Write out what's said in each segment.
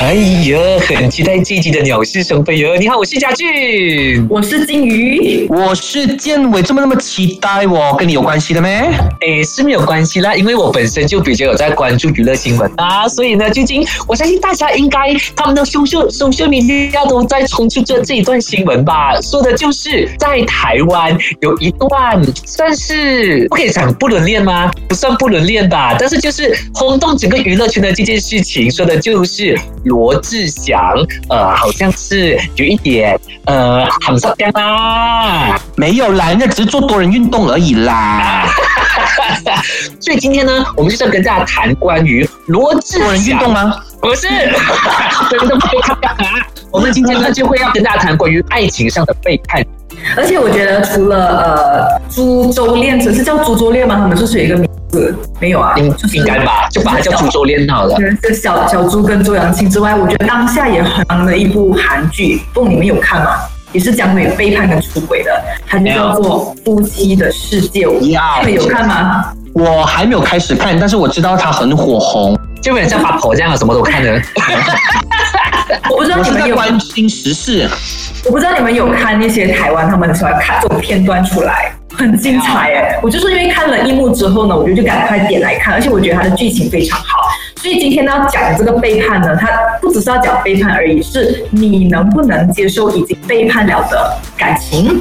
哎呀，很期待这一集的《鸟是生非》哟！你好，我是嘉俊。我是金鱼，我是建伟，这么那么期待我，跟你有关系的咩？哎，是没有关系啦，因为我本身就比较有在关注娱乐新闻啊，所以呢，最近我相信大家应该他们的 social social media 都在冲出这这一段新闻吧，说的就是在台湾有一段算是不可以讲不伦恋吗？不算不伦恋吧，但是就是轰动整个娱乐圈的这件事情，说的就是罗志祥，呃，好像是有一点呃很受伤啦。没有啦，人家只是做多人运动而已啦。所以今天呢，我们就是要跟大家谈关于罗志祥多人运动吗？不是，真的不看啊！我们今天呢就会要跟大家谈关于爱情上的背叛。而且我觉得除了呃株洲恋，只是叫株洲恋吗？他们是不是有一个名字？没有啊，应就是应该吧，就把它叫株洲恋好了。这小小猪跟周扬青之外，我觉得当下也很红的一部韩剧，不，你们有看吗？也是讲回背叛跟出轨的，它就叫做《夫妻的世界》，你呀们有看吗？我还没有开始看，但是我知道它很火红。就有点像八婆这样，什么都看的。我不知道你们有，关心时事，我不知道你们有看那些台湾他们喜欢看这种片段出来，很精彩哎！我就是因为看了一幕之后呢，我就就赶快点来看，而且我觉得它的剧情非常好。所以今天呢要讲这个背叛呢，它不只是要讲背叛而已，是你能不能接受已经背叛了的感情。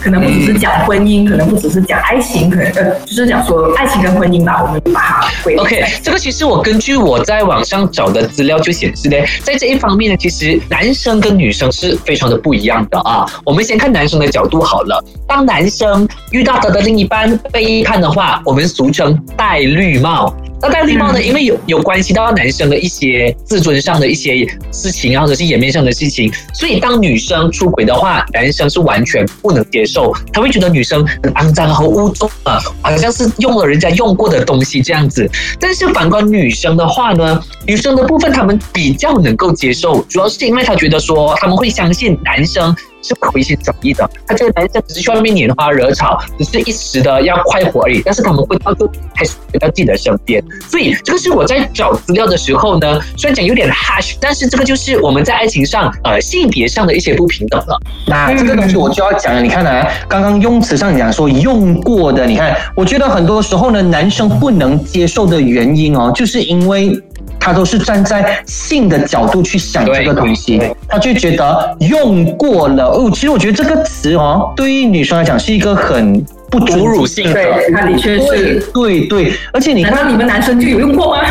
可能不只是讲婚姻，可能不只是讲爱情，可能呃，就是讲说爱情跟婚姻吧，我们把它归 OK，这个其实我根据我在网上找的资料就显示呢，在这一方面呢，其实男生跟女生是非常的不一样的啊。我们先看男生的角度好了，当男生遇到他的另一半背叛的话，我们俗称戴绿帽。那戴绿帽呢，因为有有关系到男生的一些自尊上的一些事情，或者是颜面上的事情，所以当女生出轨的话，男生是完全不能接受，他会觉得女生很肮脏和污浊啊，好像是用了人家用过的东西这样子。但是反观女生的话呢，女生的部分他们比较能够接受，主要是因为他觉得说他们会相信男生。是回心转意的，他这个男生只是去外面拈花惹草，只是一时的要快活而已，但是他们会到最后还是回到自己的身边。所以这个是我在找资料的时候呢，虽然讲有点 harsh，但是这个就是我们在爱情上呃性别上的一些不平等了。那这个东西我就要讲了。你看啊，刚刚用词上讲说用过的，你看，我觉得很多时候呢，男生不能接受的原因哦，就是因为。他都是站在性的角度去想这个东西，他就觉得用过了哦。其实我觉得这个词哦，对于女生来讲是一个很不尊哺乳性的，对，它的确是。对对，而且你看，难道你们男生就有用过吗？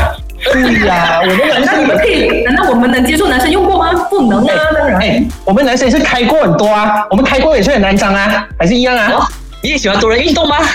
对呀，我们男 难道你生们可以？难道我们能接受男生用过吗？不能啊，当然。哎，我们男生也是开过很多啊，我们开过也是很难张啊，还是一样啊。哦你也喜欢多人运动吗？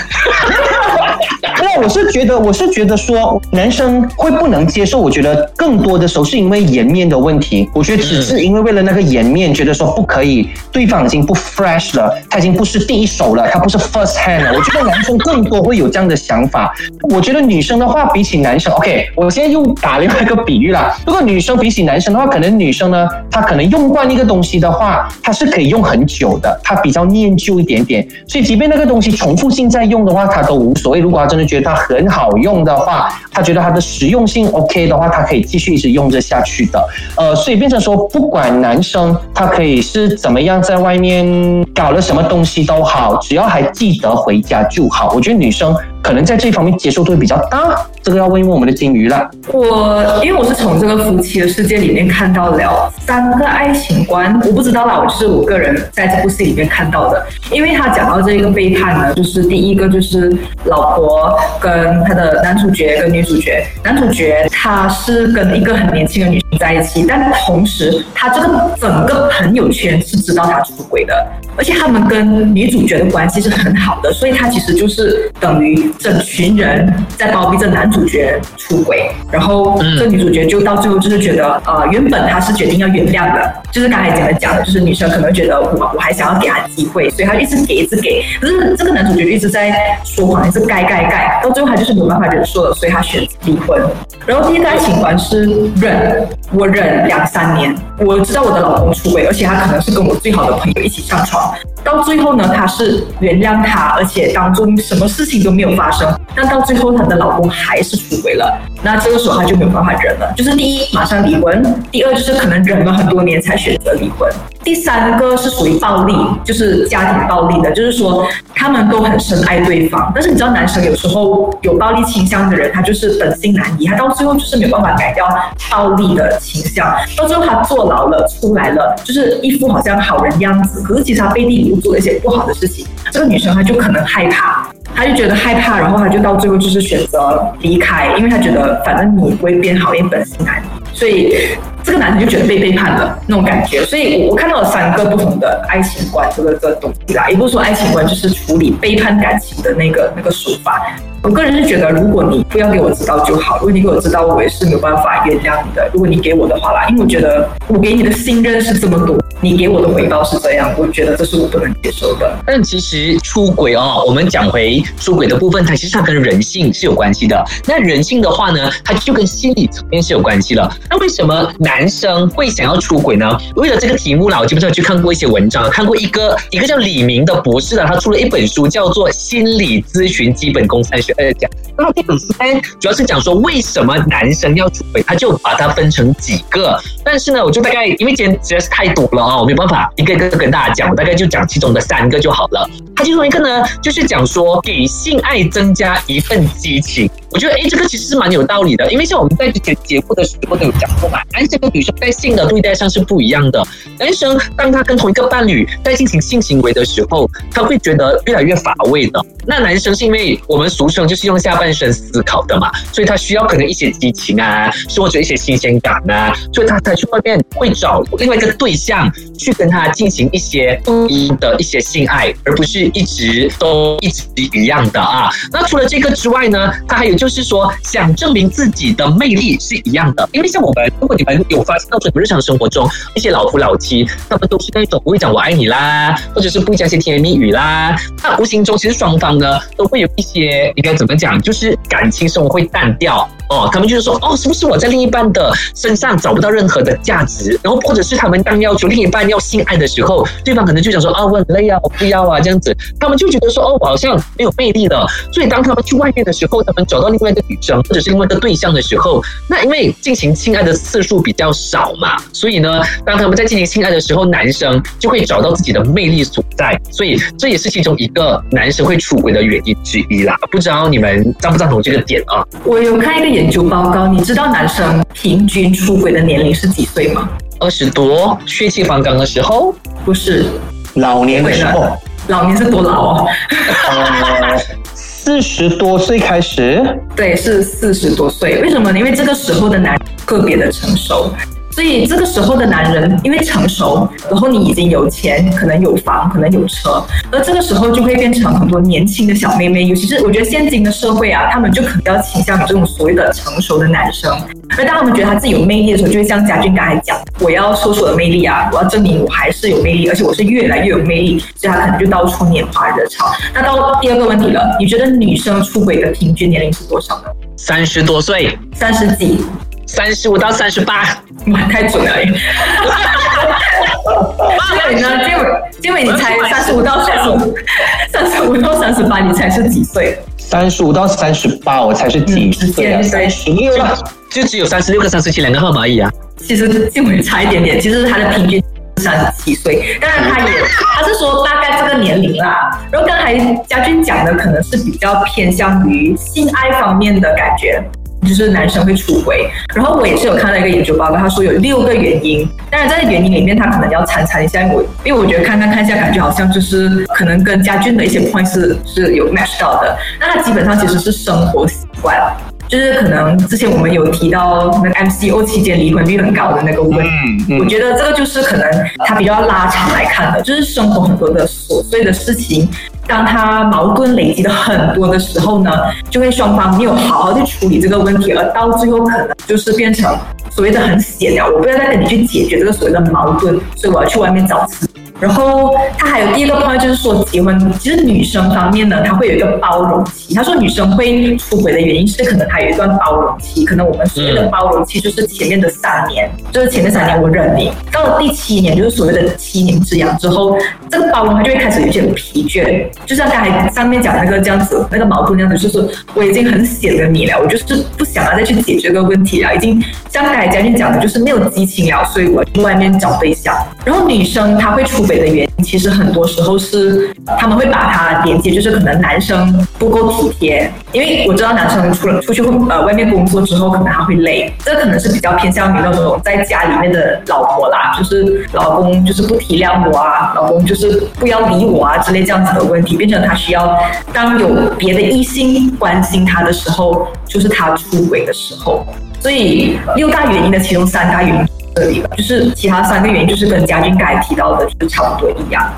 那我是觉得，我是觉得说，男生会不能接受。我觉得更多的时候是因为颜面的问题。我觉得只是因为为了那个颜面，觉得说不可以，对方已经不 fresh 了，他已经不是第一手了，他不是 first hand 了。我觉得男生更多会有这样的想法。我觉得女生的话，比起男生，OK，我现在又打另外一个比喻啦。如果女生比起男生的话，可能女生呢，她可能用惯一个东西的话，她是可以用很久的，她比较念旧一点点。所以即便这个东西重复性在用的话，它都无所谓。如果他真的觉得它很好用的话，他觉得它的实用性 OK 的话，他可以继续一直用着下去的。呃，所以变成说，不管男生他可以是怎么样在外面搞了什么东西都好，只要还记得回家就好。我觉得女生可能在这方面接受度比较大。这个要问一问我们的金鱼了。我因为我是从这个夫妻的世界里面看到了三个爱情观，我不知道啦，我是我个人在这部戏里面看到的。因为他讲到这个背叛呢，就是第一个就是老婆跟他的男主角跟女主角，男主角他是跟一个很年轻的女生在一起，但同时他这个整个朋友圈是知道他出轨的，而且他们跟女主角的关系是很好的，所以他其实就是等于整群人在包庇着男主角出轨，然后嗯这女主角就到最后就是觉得，呃，原本她是决定要原谅的，就是刚才讲的讲的，就是女生可能觉得我我还想要给他机会，所以她一直给一直给，可是这个男主角就一直在说谎，一直盖盖盖，到最后他就是没有办法忍受了，所以他选择离婚。然后第一个爱情观是忍，我忍两三年，我知道我的老公出轨，而且他可能是跟我最好的朋友一起上床，到最后呢，他是原谅他，而且当中什么事情都没有发发生，但到最后她的老公还是出轨了，那这个时候她就没有办法忍了，就是第一马上离婚，第二就是可能忍了很多年才选择离婚。第三个是属于暴力，就是家庭暴力的，就是说他们都很深爱对方，但是你知道男生有时候有暴力倾向的人，他就是本性难移，他到最后就是没有办法改掉暴力的倾向，到最后他坐牢了出来了，就是一副好像好人样子，可是其实他背地里又做了一些不好的事情，这个女生她就可能害怕，她就觉得害怕，然后她就到最后就是选择离开，因为她觉得反正你不会变好，因为本性难移，所以。这个男生就觉得被背叛了那种感觉，所以我我看到了三个不同的爱情观这个这东西啦，也不是说爱情观就是处理背叛感情的那个那个手法。我个人是觉得，如果你不要给我知道就好，如果你给我知道，我也是没有办法原谅你的。如果你给我的话啦，因为我觉得我给你的信任是这么多。你给我的回报是这样，我觉得这是我不能接受的。但其实出轨哦，我们讲回出轨的部分，它其实它跟人性是有关系的。那人性的话呢，它就跟心理层面是有关系了。那为什么男男生会想要出轨呢？为了这个题目啦，我基本上去看过一些文章，看过一个一个叫李明的博士的，他出了一本书，叫做《心理咨询基本功三十二讲》。那这本书呢，主要是讲说为什么男生要出轨，他就把它分成几个。但是呢，我就大概因为今天实在是太多了啊。我没有办法一个一个跟大家讲，我大概就讲其中的三个就好了。他其中一个呢，就是讲说给性爱增加一份激情。我觉得哎，这个其实是蛮有道理的，因为像我们在之前节目的时候都有讲过嘛，男生跟女生在性的对待上是不一样的。男生当他跟同一个伴侣在进行性行为的时候，他会觉得越来越乏味的。那男生是因为我们俗称就是用下半身思考的嘛，所以他需要可能一些激情啊，或者一些新鲜感啊，所以他才去外面会找另外一个对象去跟他进行一些不一的一些性爱，而不是一直都一直一样的啊。那除了这个之外呢，他还有就。就是说，想证明自己的魅力是一样的，因为像我们，如果你们有发现到说，日常生活中一些老夫老妻，他们都是那种不会讲我爱你啦，或者是不会讲一些甜言蜜语啦，那无形中其实双方呢都会有一些应该怎么讲，就是感情生活会淡掉。哦，他们就是说，哦，是不是我在另一半的身上找不到任何的价值？然后，或者是他们当要求另一半要性爱的时候，对方可能就想说，啊，我很累啊，我不要啊，这样子，他们就觉得说，哦，我好像没有魅力了。所以，当他们去外面的时候，他们找到另外一个女生或者是另外一个对象的时候，那因为进行性爱的次数比较少嘛，所以呢，当他们在进行性爱的时候，男生就会找到自己的魅力所在。所以，这也是其中一个男生会出轨的原因之一啦。不知道你们赞不赞同这个点啊？我有看一个。研究报告，你知道男生平均出轨的年龄是几岁吗？二十多，血气方刚的时候？不是，老年的时候。老年是多老哦？四十多岁开始。对，是四十多岁。为什么？因为这个时候的男特别的成熟。所以这个时候的男人，因为成熟，然后你已经有钱，可能有房，可能有车，而这个时候就会变成很多年轻的小妹妹，尤其是我觉得现今的社会啊，他们就可能要倾向于这种所谓的成熟的男生。而当他们觉得他自己有魅力的时候，就会像嘉俊刚才讲，我要说出我的魅力啊，我要证明我还是有魅力，而且我是越来越有魅力，所以他可能就到处拈花惹草。那到第二个问题了，你觉得女生出轨的平均年龄是多少呢？三十多岁，三十几。三十五到三十八，哇，太准了！结尾呢？结尾结尾你才三十五到三十五，三十五到三十八，你才是几岁？三十五到三十八，我才是几岁？三十六了，就只有三十六跟三十七两个号码而已啊。其实结尾差一点点，其实他的平均三十七岁，当然他也他是说大概这个年龄啦。然后刚才嘉俊讲的可能是比较偏向于性爱方面的感觉。就是男生会出轨，然后我也是有看到一个研究报告，他说有六个原因，当然在原因里面他可能要参参一下，我因为我觉得看看看一下，感觉好像就是可能跟家俊的一些 point 是是有 match 到的，那他基本上其实是生活习惯，就是可能之前我们有提到那个 MCO 期间离婚率很高的那个问题，我觉得这个就是可能他比较拉长来看的，就是生活很多的琐碎的事情。当他矛盾累积的很多的时候呢，就会双方没有好好去处理这个问题，而到最后可能就是变成所谓的很闲了。我不要再跟你去解决这个所谓的矛盾，所以我要去外面找吃。然后他还有第二个 point 就是说，结婚其实女生方面呢，她会有一个包容期。他说女生会出轨的原因是可能她有一段包容期，可能我们所谓的包容期就是前面的三年，就是前面三年我忍你，到了第七年就是所谓的七年之痒之后。这个包容他就会开始有点疲倦，就像刚才上面讲那个这样子，那个矛盾那样子，就是我已经很显了你了，我就是不想要再去解决这个问题了，已经像刚才嘉俊讲的，就是没有激情了，所以我去外面找对象。然后女生她会出轨的原因，其实很多时候是他们会把它连接，就是可能男生不够体贴，因为我知道男生出了出去呃外面工作之后，可能他会累，这可能是比较偏向于那种在家里面的老婆啦，就是老公就是不体谅我啊，老公就是不要理我啊之类这样子的问题，变成他需要当有别的异性关心他的时候，就是他出轨的时候。所以六大原因的其中三大原因这里了，就是其他三个原因就是跟嘉俊刚才提到的，就是差不多一样。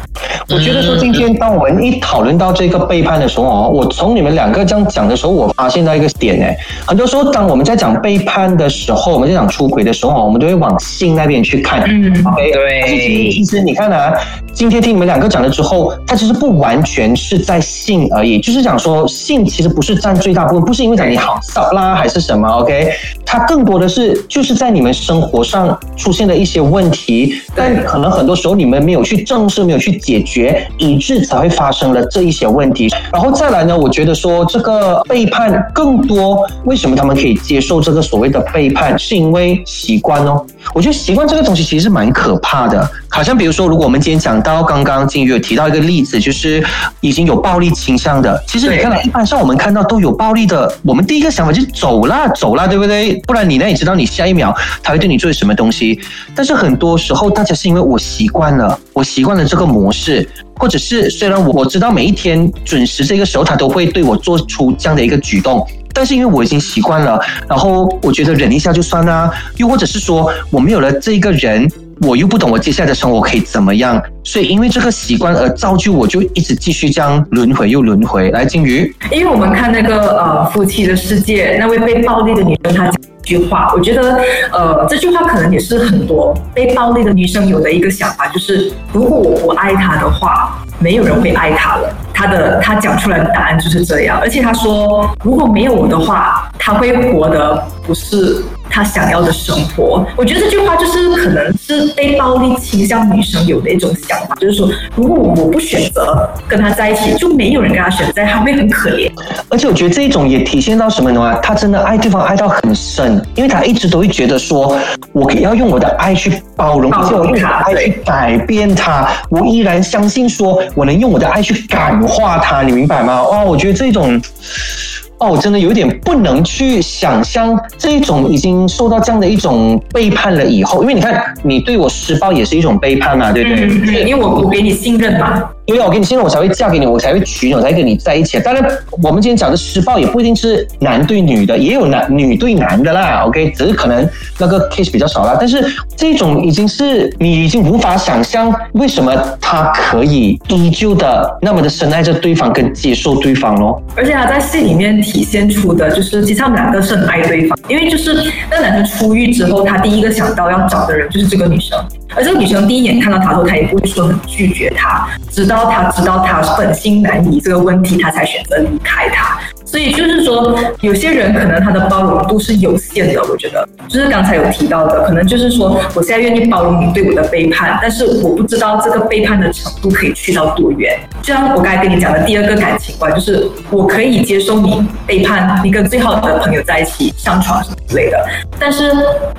我觉得说今天当我们一讨论到这个背叛的时候哦，我从你们两个这样讲的时候，我发现到一个点呢，很多时候当我们在讲背叛的时候，我们在讲出轨的时候哦，我们都会往性那边去看。嗯，OK，对其实你看啊，今天听你们两个讲了之后，它其实不完全是在性而已，就是讲说性其实不是占最大部分，不是因为讲你好骚啦还是什么，OK，它更多的是就是在你们生活上出现的一些问题，但可能很多时候你们没有去正视，没有去解决，以致才会发生了这一些问题。然后再来呢，我觉得说这个背叛更多，为什么他们可以接受这个所谓的背叛，是因为习惯哦。我觉得习惯这个东西其实是蛮可怕的，好像比如说，如果我们今天讲到刚刚金鱼有提到一个例子，就是已经有暴力倾向的，其实你看到一般上我们看到都有暴力的，我们第一个想法就走啦走啦，对不对？不然你那也知道你下一秒他会对你做什么东西但是很多时候大家是因为我习惯了，我习惯了这个模式，或者是虽然我我知道每一天准时这个时候他都会对我做出这样的一个举动。但是因为我已经习惯了，然后我觉得忍一下就算啦。又或者是说我没有了这个人，我又不懂我接下来的生活可以怎么样，所以因为这个习惯而造就我就一直继续这样轮回又轮回。来，金鱼，因为我们看那个呃夫妻的世界，那位被暴力的女生她讲一句话，我觉得呃这句话可能也是很多被暴力的女生有的一个想法，就是如果我不爱他的话，没有人会爱他了。他的他讲出来的答案就是这样，而且他说如果没有我的话，他会活得不是他想要的生活。我觉得这句话就是可能是被暴力倾向女生有的一种想法，就是说如果我不选择跟他在一起，就没有人跟他选择，他会很可怜。而且我觉得这一种也体现到什么呢？他真的爱对方爱到很深，因为他一直都会觉得说，我要用我的爱去包容，用我的爱去改变他，我依然相信说我能用我的爱去感化他，你明白吗？哇，我觉得这种。哦，我真的有点不能去想象这一种已经受到这样的一种背叛了以后，因为你看，你对我施暴也是一种背叛嘛，对不对？嗯，因为我不给你信任嘛。因为我跟你信任，我才会嫁给你，我才会娶你，我才跟你在一起。当然，我们今天讲的施暴也不一定是男对女的，也有男女对男的啦。OK，只是可能那个 case 比较少啦。但是这种已经是你已经无法想象，为什么他可以依旧的那么的深爱着对方，跟接受对方咯。而且他在戏里面体现出的就是，其实他们两个是很爱对方，因为就是那男生出狱之后，他第一个想到要找的人就是这个女生，而这个女生第一眼看到他后，她也不会说很拒绝他，直到。他知道他本性难移这个问题，他才选择离开他。所以就是说，有些人可能他的包容度是有限的。我觉得，就是刚才有提到的，可能就是说，我现在愿意包容你对我的背叛，但是我不知道这个背叛的程度可以去到多远。就像我刚才跟你讲的第二个感情观，就是我可以接受你背叛，你跟最好的朋友在一起上床什么之类的。但是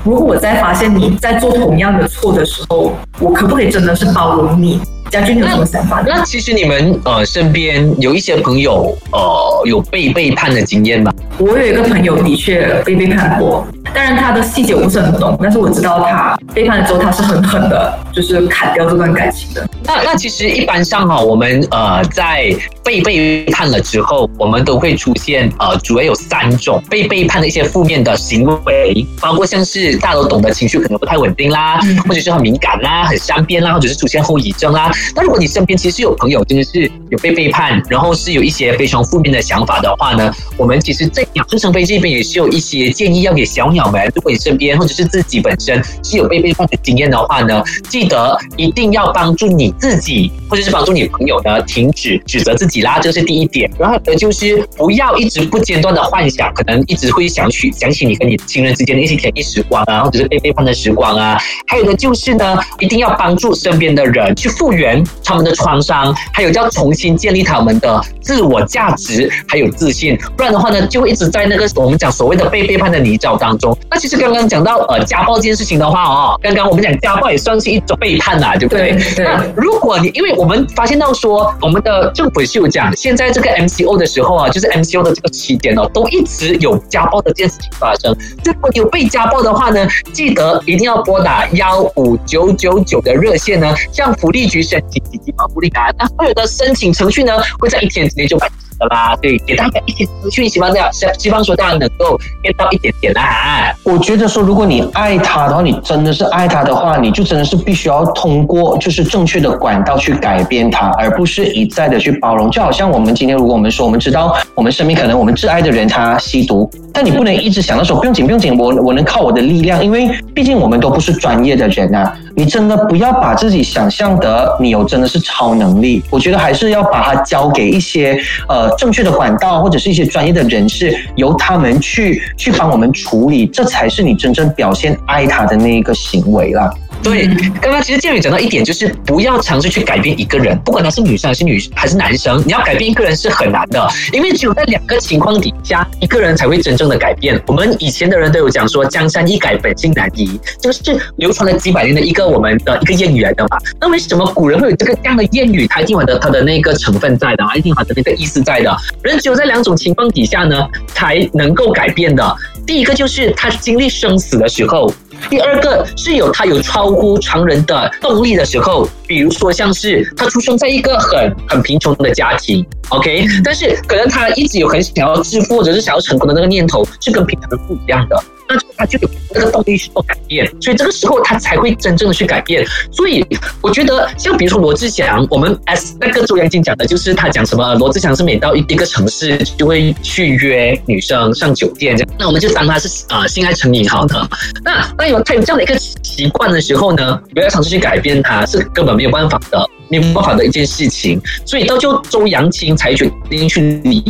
如果我在发现你在做同样的错的时候，我可不可以真的是包容你？将军有什么想法？那其实你们呃身边有一些朋友呃有被背叛的经验吗？我有一个朋友的确被背叛过，当然他的细节我不是很懂，但是我知道他背叛了之后他是很狠的，就是砍掉这段感情的。那那其实一般上哈，我们呃在被背叛了之后，我们都会出现呃主要有三种被背叛的一些负面的行为，包括像是大家都懂得情绪可能不太稳定啦，或者是很敏感啦、很善变啦，或者是出现后遗症啦。那如果你身边其实有朋友真的是有被背叛，然后是有一些非常负面的想法的话呢，我们其实，这养生生飞这边也是有一些建议要给小鸟。友们，如果你身边或者是自己本身是有被背叛的经验的话呢，记得一定要帮助你自己，或者是帮助你朋友呢，停止指责自己啦，这是第一点。然后呢，就是不要一直不间断的幻想，可能一直会想起想起你跟你亲人之间的一些甜蜜时光啊，或者是被背叛的时光啊。还有的就是呢，一定要帮助身边的人去复原他们的创伤，还有要重新建立他们的自我价值还有自信，不然的话呢，就会一直在那个我们讲所谓的被背叛的泥沼当中。那其实刚刚讲到呃家暴这件事情的话哦，刚刚我们讲家暴也算是一种背叛啦，对不对？对对那如果你因为我们发现到说，我们的政府是有讲，现在这个 MCO 的时候啊，就是 MCO 的这个期间哦，都一直有家暴的这件事情发生。如果有被家暴的话呢，记得一定要拨打幺五九九九的热线呢，向福利局申请紧急保护令啊。那所有的申请程序呢，会在一天之内就完成的啦。对，给大家一些资讯，希望大家希望说大家能够 get 到一点点啦。我觉得说，如果你爱他的话，你真的是爱他的话，你就真的是必须要通过就是正确的管道去改变他，而不是一再的去包容。就好像我们今天，如果我们说我们知道我们身边可能我们挚爱的人他吸毒，但你不能一直想到说不用紧不用紧，我我能靠我的力量，因为毕竟我们都不是专业的人啊。你真的不要把自己想象的你有真的是超能力，我觉得还是要把它交给一些呃正确的管道或者是一些专业的人士，由他们去去帮我们处理，这才是你真正表现爱他的那一个行为啦。对，刚刚其实建宇讲到一点，就是不要尝试去改变一个人，不管他是女生还是女还是男生，你要改变一个人是很难的，因为只有在两个情况底下，一个人才会真正的改变。我们以前的人都有讲说，江山易改，本性难移，这个是流传了几百年的一个我们的一个谚语来的嘛。那为什么古人会有这个这样的谚语？它一定有的它的那个成分在的，一定有它的那个意思在的。人只有在两种情况底下呢，才能够改变的。第一个就是他经历生死的时候。第二个是有他有超乎常人的动力的时候，比如说像是他出生在一个很很贫穷的家庭，OK，但是可能他一直有很想要致富或者是想要成功的那个念头，是跟平常人不一样的，那他就有那个动力去做改变，所以这个时候他才会真正的去改变。所以我觉得，像比如说罗志祥，我们 S 那个周扬青讲的就是他讲什么，罗志祥是每到一一个城市就会去约女生上酒店这样，那我们就当他是呃性爱成瘾好的，那那。有他有这样的一个习惯的时候呢，不要尝试去改变他，是根本没有办法的，没有办法的一件事情。所以到最后，周扬青才决定去离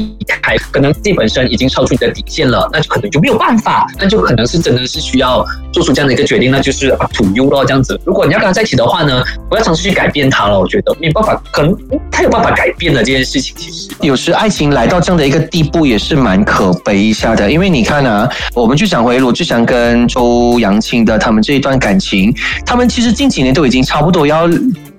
开，可能自己本身已经超出你的底线了，那就可能就没有办法，那就可能是真的是需要做出这样的一个决定，那就是土优咯这样子。如果你要跟他在一起的话呢，不要尝试去改变他了，我觉得没有办法，可能他有办法改变的这件事情。其实有时爱情来到这样的一个地步，也是蛮可悲一下的，因为你看啊，我们就想回罗志祥跟周扬青。的他们这一段感情，他们其实近几年都已经差不多要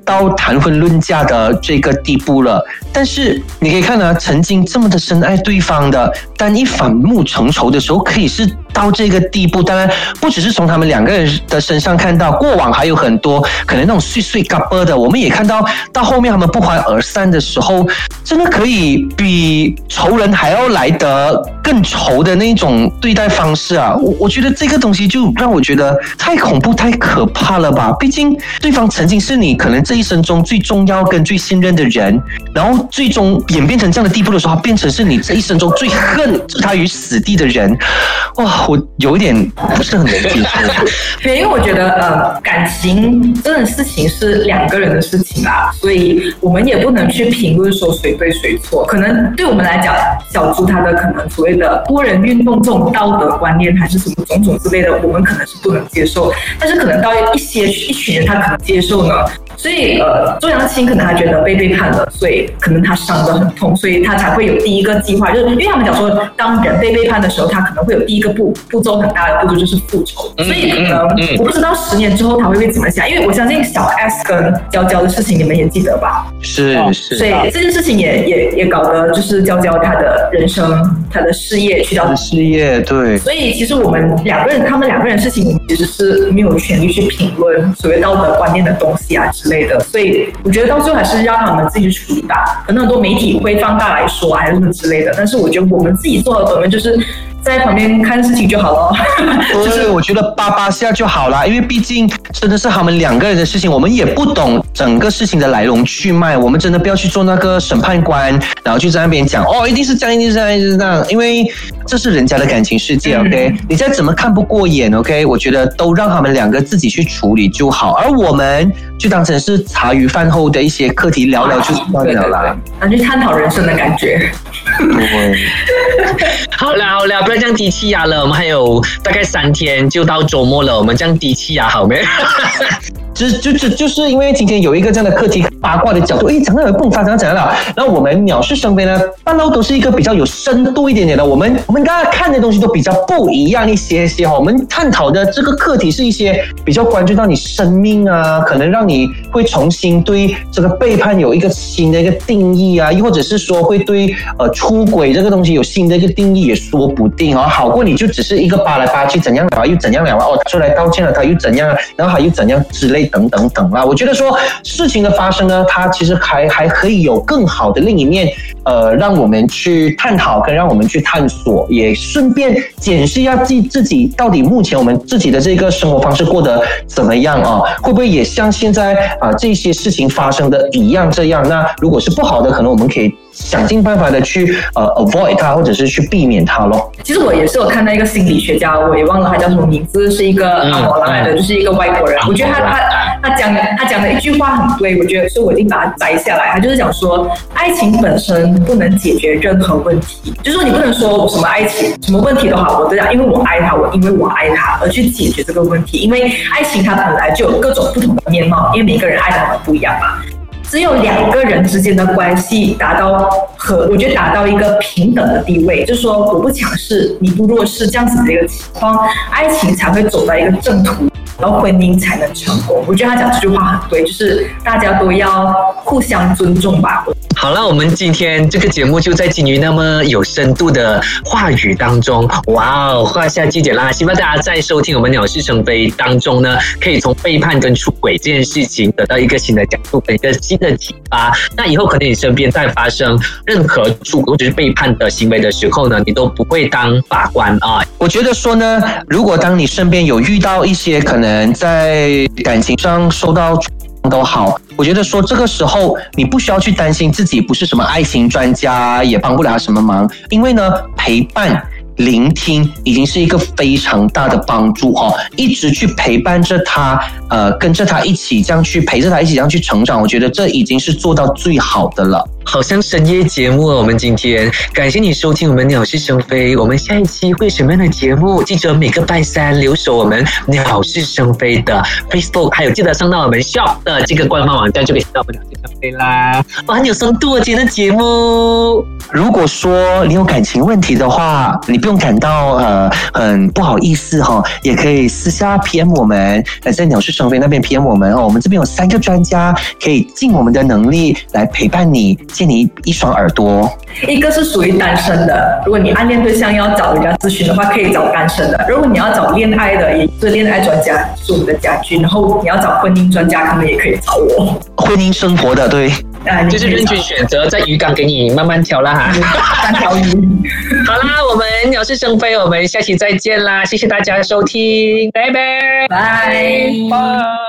到谈婚论嫁的这个地步了。但是你可以看啊，曾经这么的深爱对方的，当一反目成仇的时候，可以是到这个地步。当然，不只是从他们两个人的身上看到，过往还有很多可能那种碎碎嘎巴的，我们也看到到后面他们不欢而散的时候，真的可以比仇人还要来得更仇的那种对待方式啊！我我觉得这个东西就让我觉得太恐怖、太可怕了吧？毕竟对方曾经是你可能这一生中最重要跟最信任的人，然后。最终演变成这样的地步的时候，变成是你这一生中最恨置他于死地的人。哇，我有点不是很能接受。对，因为我觉得呃，感情这种事情是两个人的事情啦，所以我们也不能去评论说谁对谁错。可能对我们来讲，小猪他的可能所谓的多人运动这种道德观念还是什么种种之类的，我们可能是不能接受。但是可能到一些一群人他可能接受呢。所以呃，周扬青可能他觉得被背叛了，所以。可能他伤得很痛，所以他才会有第一个计划，就是因为他们讲说，当人被背叛的时候，他可能会有第一个步步骤很大的步骤就是复仇，所以可能我不知道十年之后他会会怎么想，因为我相信小 S 跟娇娇的事情你们也记得吧？是是，所以这件事情也也也搞得就是娇娇她的人生、她的事业去到事业对，所以其实我们两个人他们两个人事情其实是没有权利去评论所谓道德观念的东西啊之类的，所以我觉得到最后还是让他们自己去处理吧。可能很多媒体会放大来说，还是什么之类的。但是我觉得我们自己做的本分就是在旁边看事情就好了。就是我觉得叭叭下就好了，因为毕竟真的是他们两个人的事情，我们也不懂整个事情的来龙去脉。我们真的不要去做那个审判官，然后就在那边讲哦，一定是这样，一定是这样，一定是这样。因为这是人家的感情世界，OK？你再怎么看不过眼，OK？我觉得都让他们两个自己去处理就好，而我们就当成是茶余饭后的一些课题聊聊就算了啦。啊，去探讨人生的感觉。对，好了好了，不要这样低气压了，我们还有大概三天就到周末了，我们这样低气压好没？就就就就是因为今天有一个这样的课题，八卦的角度，诶，讲到有迸发，讲到讲到了，那我们鸟是生非呢，半路都是一个比较有深度一点点的，我们我们大家看的东西都比较不一样一些些哈，我们探讨的这个课题是一些比较关注到你生命啊，可能让你会重新对这个背叛有一个新的一个定义啊，又或者是说会对呃出轨这个东西有新的一个定义也说不定啊，好过你就只是一个扒来扒去怎样了又怎样了哦，出来道歉了他又怎样，然后他又怎样之类。等等等啦，我觉得说事情的发生呢，它其实还还可以有更好的另一面，呃，让我们去探讨，跟让我们去探索，也顺便检视一下自自己到底目前我们自己的这个生活方式过得怎么样啊？会不会也像现在啊这些事情发生的一样这样？那如果是不好的，可能我们可以。想尽办法的去呃 avoid 它，或者是去避免它咯。其实我也是有看到一个心理学家，我也忘了他叫什么名字，是一个阿伯来的，就是一个外国人。我觉得他他他讲他讲的一句话很对，我觉得所以我已经把它摘下来。他就是讲说，爱情本身不能解决任何问题，就是说你不能说我什么爱情什么问题都好，我都讲因为我爱他，我因为我爱他而去解决这个问题。因为爱情它本来就有各种不同的面貌，因为每个人爱的很不一样嘛。只有两个人之间的关系达到和，我觉得达到一个平等的地位，就是说我不强势，你不弱势，这样子的一个情况，爱情才会走到一个正途，然后婚姻才能成功。我觉得他讲这句话很对，就是大家都要互相尊重吧。好了，我们今天这个节目就在金鱼那么有深度的话语当中，哇哦，画下句点啦！希望大家在收听我们《鸟是成飞》当中呢，可以从背叛跟出轨这件事情得到一个新的角度，一个新的启发。那以后可能你身边在发生任何出轨或者是背叛的行为的时候呢，你都不会当法官啊。我觉得说呢，如果当你身边有遇到一些可能在感情上受到。都好，我觉得说这个时候你不需要去担心自己不是什么爱情专家，也帮不了什么忙，因为呢陪伴。聆听已经是一个非常大的帮助哈，一直去陪伴着他，呃，跟着他一起这样去陪着他一起这样去成长，我觉得这已经是做到最好的了。好像深夜节目，我们今天感谢你收听我们鸟是生飞，我们下一期会什么样的节目？记得每个拜三留守我们鸟是生飞的 Facebook，还有记得上到我们 Shop 的这个官方网站就可以看到我们鸟是生飞啦。哇，很有深度啊，今天的节目。如果说你有感情问题的话，你不用感到呃很不好意思哈，也可以私下 PM 我们，在鸟是生飞那边 PM 我们哦。我们这边有三个专家，可以尽我们的能力来陪伴你，借你一双耳朵。一个是属于单身的，如果你暗恋对象要找人家咨询的话，可以找单身的；如果你要找恋爱的，也是恋爱专家，是我们的家军。然后你要找婚姻专家，可能也可以找我。婚姻生活的，对。就是任君选择，在鱼缸给你慢慢挑啦哈。三条鱼。好啦，我们鸟是生飞，我们下期再见啦！谢谢大家收听，拜拜，拜拜。